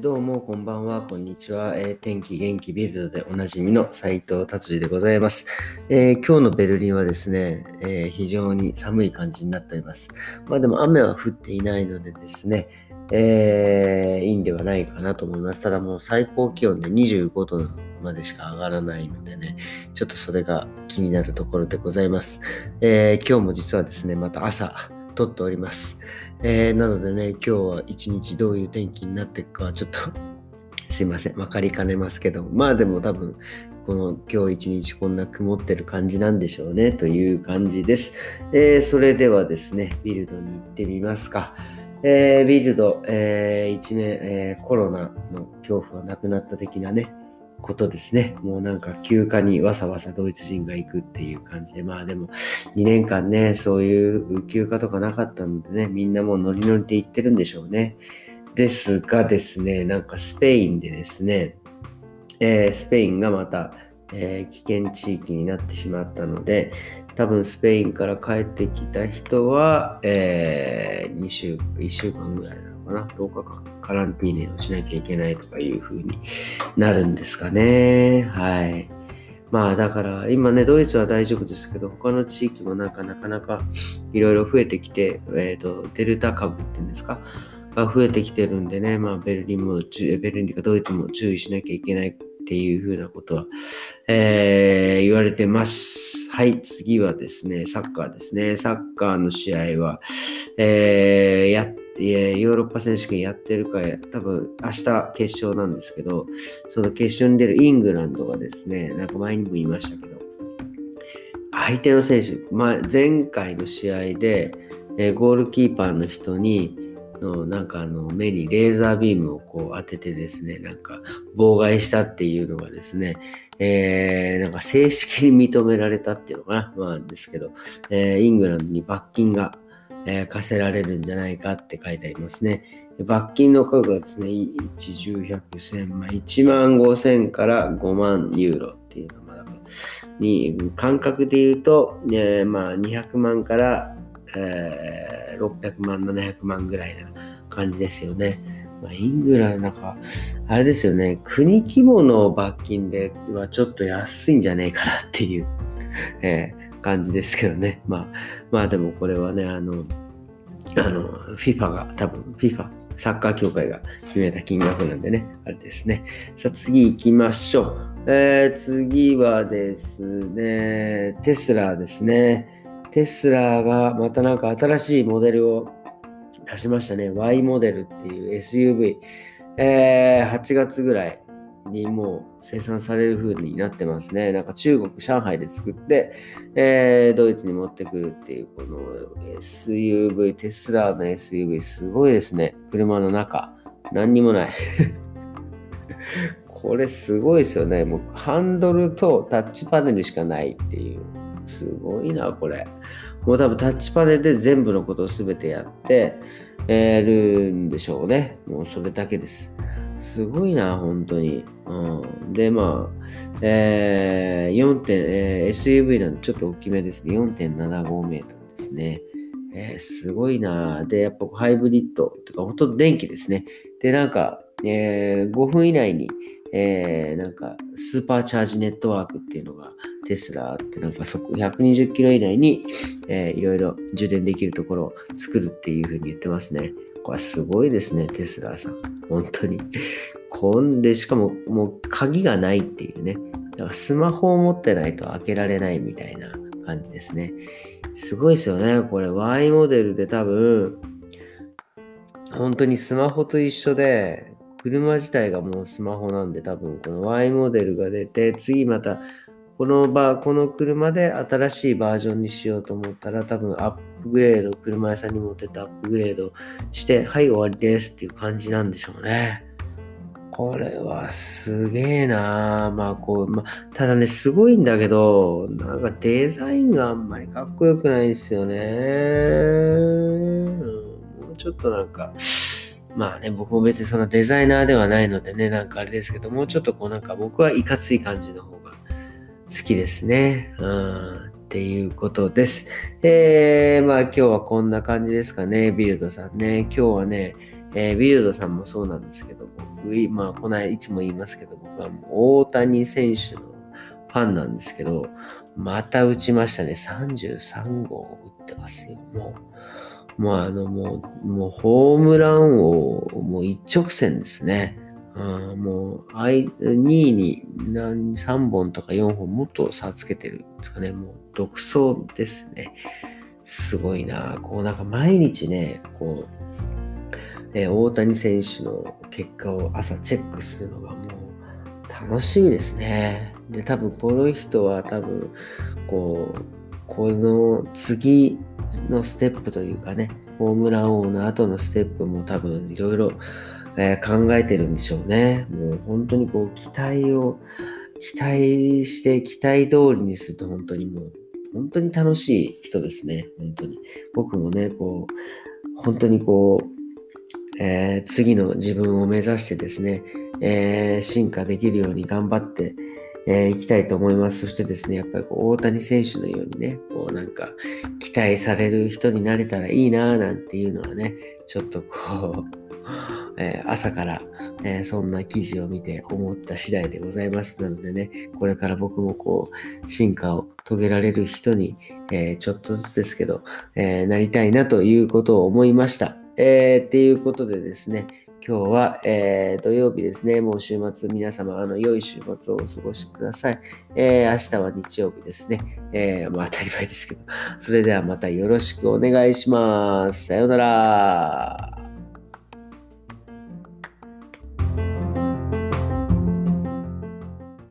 どうも、こんばんは、こんにちは。えー天気元気ビルドでおなじみの斉藤達治でございます、えー今日のベルリンはですね、えー非常に寒い感じになっております。まあでも雨は降っていないのでですね、えーいいんではないかなと思います。ただもう最高気温で25度までしか上がらないのでね、ちょっとそれが気になるところでございます。えー今日も実はですね、また朝撮っております。えーなのでね、今日は一日どういう天気になっていくかはちょっと すいません、分かりかねますけど、まあでも多分、この今日一日こんな曇ってる感じなんでしょうねという感じです。えーそれではですね、ビルドに行ってみますか。えービルド、えー一面、えコロナの恐怖はなくなった的なね、ことですね。もうなんか休暇にわさわさドイツ人が行くっていう感じで、まあでも2年間ね、そういう休暇とかなかったのでね、みんなもうノリノリで行ってるんでしょうね。ですがですね、なんかスペインでですね、えースペインがまた、えー危険地域になってしまったので、多分スペインから帰ってきた人は、えー、2週、1週間ぐらいなかな、10日間カランティーネをしなきゃいけないとかいう風になるんですかね。はい。まあだから今ね、ドイツは大丈夫ですけど、他の地域もなんかなかなかいろいろ増えてきて、えっ、と、デルタ株っていうんですか、が増えてきてるんでね、まあベルリンも注、ベルリンとかドイツも注意しなきゃいけないっていうふうなことは、えー言われてます。はい、次はですね、サッカーですね。サッカーの試合は、えーやっいやヨーロッパ選手権やってるか、多分明日決勝なんですけど、その決勝に出るイングランドがですね、なんか前にも言いましたけど、相手の選手、まあ、前回の試合で、えゴールキーパーの人に、のなんかあの目にレーザービームをこう当ててですね、なんか妨害したっていうのがですね、えーなんか正式に認められたっていうのかな、まあですけど、えーイングランドに罰金が、えー課せられるんじゃないかって書いてありますね。罰金の額がですね、1、10、100、まあ、1万5千から5万ユーロっていうのまだに感覚で言うと、えーまあ、200万から、えー600万、700万ぐらいな感じですよね。まあ、イングランドなんか、あれですよね、国規模の罰金ではちょっと安いんじゃねえかなっていう、え感じですけどね。まあ、まあでもこれはね、あの、あの、FIFA が多分、FIFA、サッカー協会が決めた金額なんでね、あれですね。さあ次行きましょう。えー次はですね、テスラですね。テスラがまたなんか新しいモデルを出しましたね。Y モデルっていう SUV。えー8月ぐらいにもう生産される風になってますね。なんか中国、上海で作って、えードイツに持ってくるっていう、この SUV、テスラの SUV、すごいですね。車の中、何にもない。これすごいですよね。もうハンドルとタッチパネルしかないっていう。すごいな、これ。もう多分タッチパネルで全部のことを全てやって、るんでしょうね。もうそれだけです。すごいな、本当に。うん、で、まあ、えー4点、えー SUV なんでちょっと大きめですね。4.75メートルですね。えーすごいな。で、やっぱハイブリッドとか、ほとんど電気ですね。で、なんか、えー5分以内に、えーなんか、スーパーチャージネットワークっていうのがテスラあって、なんかそこ120キロ以内に、えーいろいろ充電できるところを作るっていうふうに言ってますね。これすごいですね、テスラさん。本当に。こんで、しかも、もう鍵がないっていうね。だからスマホを持ってないと開けられないみたいな感じですね。すごいですよね。これ Y モデルで多分、本当にスマホと一緒で、車自体がもうスマホなんで多分この Y モデルが出て、次またこのバー、この車で新しいバージョンにしようと思ったら多分アップグレード、車屋さんに持ってってアップグレードして、はい終わりですっていう感じなんでしょうね。これはすげえなまあこう、まあ、ただね、すごいんだけど、なんかデザインがあんまりかっこよくないんですよね。もうちょっとなんか、まあね、僕も別にそんなデザイナーではないのでね、なんかあれですけど、もうちょっとこうなんか僕はいかつい感じの方が好きですね。うん。っていうことです。えー、まあ今日はこんな感じですかね、ビルドさんね。今日はね、えー、ビルドさんもそうなんですけども、まあ、この間いつも言いますけど、僕はもう大谷選手のファンなんですけど、また打ちましたね。33号打ってますよ。もう、もうあの、もう、もうホームラン王、もう一直線ですね。うん、もう、2位に何3本とか4本もっと差つけてるんですかね。もう独走ですね。すごいな。こうなんか毎日ね、こう、えー、大谷選手の結果を朝チェックするのがもう楽しみですね。で、多分この人は多分、こう、この次のステップというかね、ホームラン王の後のステップも多分いろいろえ考えてるんでしょうね。もう本当にこう期待を、期待して期待通りにすると本当にもう、本当に楽しい人ですね。本当に。僕もね、こう、本当にこう、えー、次の自分を目指してですね、えー、進化できるように頑張って、えー、いきたいと思います。そしてですね、やっぱりこう大谷選手のようにね、こうなんか期待される人になれたらいいなぁなんていうのはね、ちょっとこう、えー、朝から、えー、そんな記事を見て思った次第でございます。なのでね、これから僕もこう、進化を遂げられる人に、えー、ちょっとずつですけど、えなりたいなということを思いました。えー、っていうことでですね、今日は、えー、土曜日ですね。もう週末、皆様、あの、良い週末をお過ごしください。えー、明日は日曜日ですね。えー、まあ当たり前ですけど。それではまたよろしくお願いします。さようなら。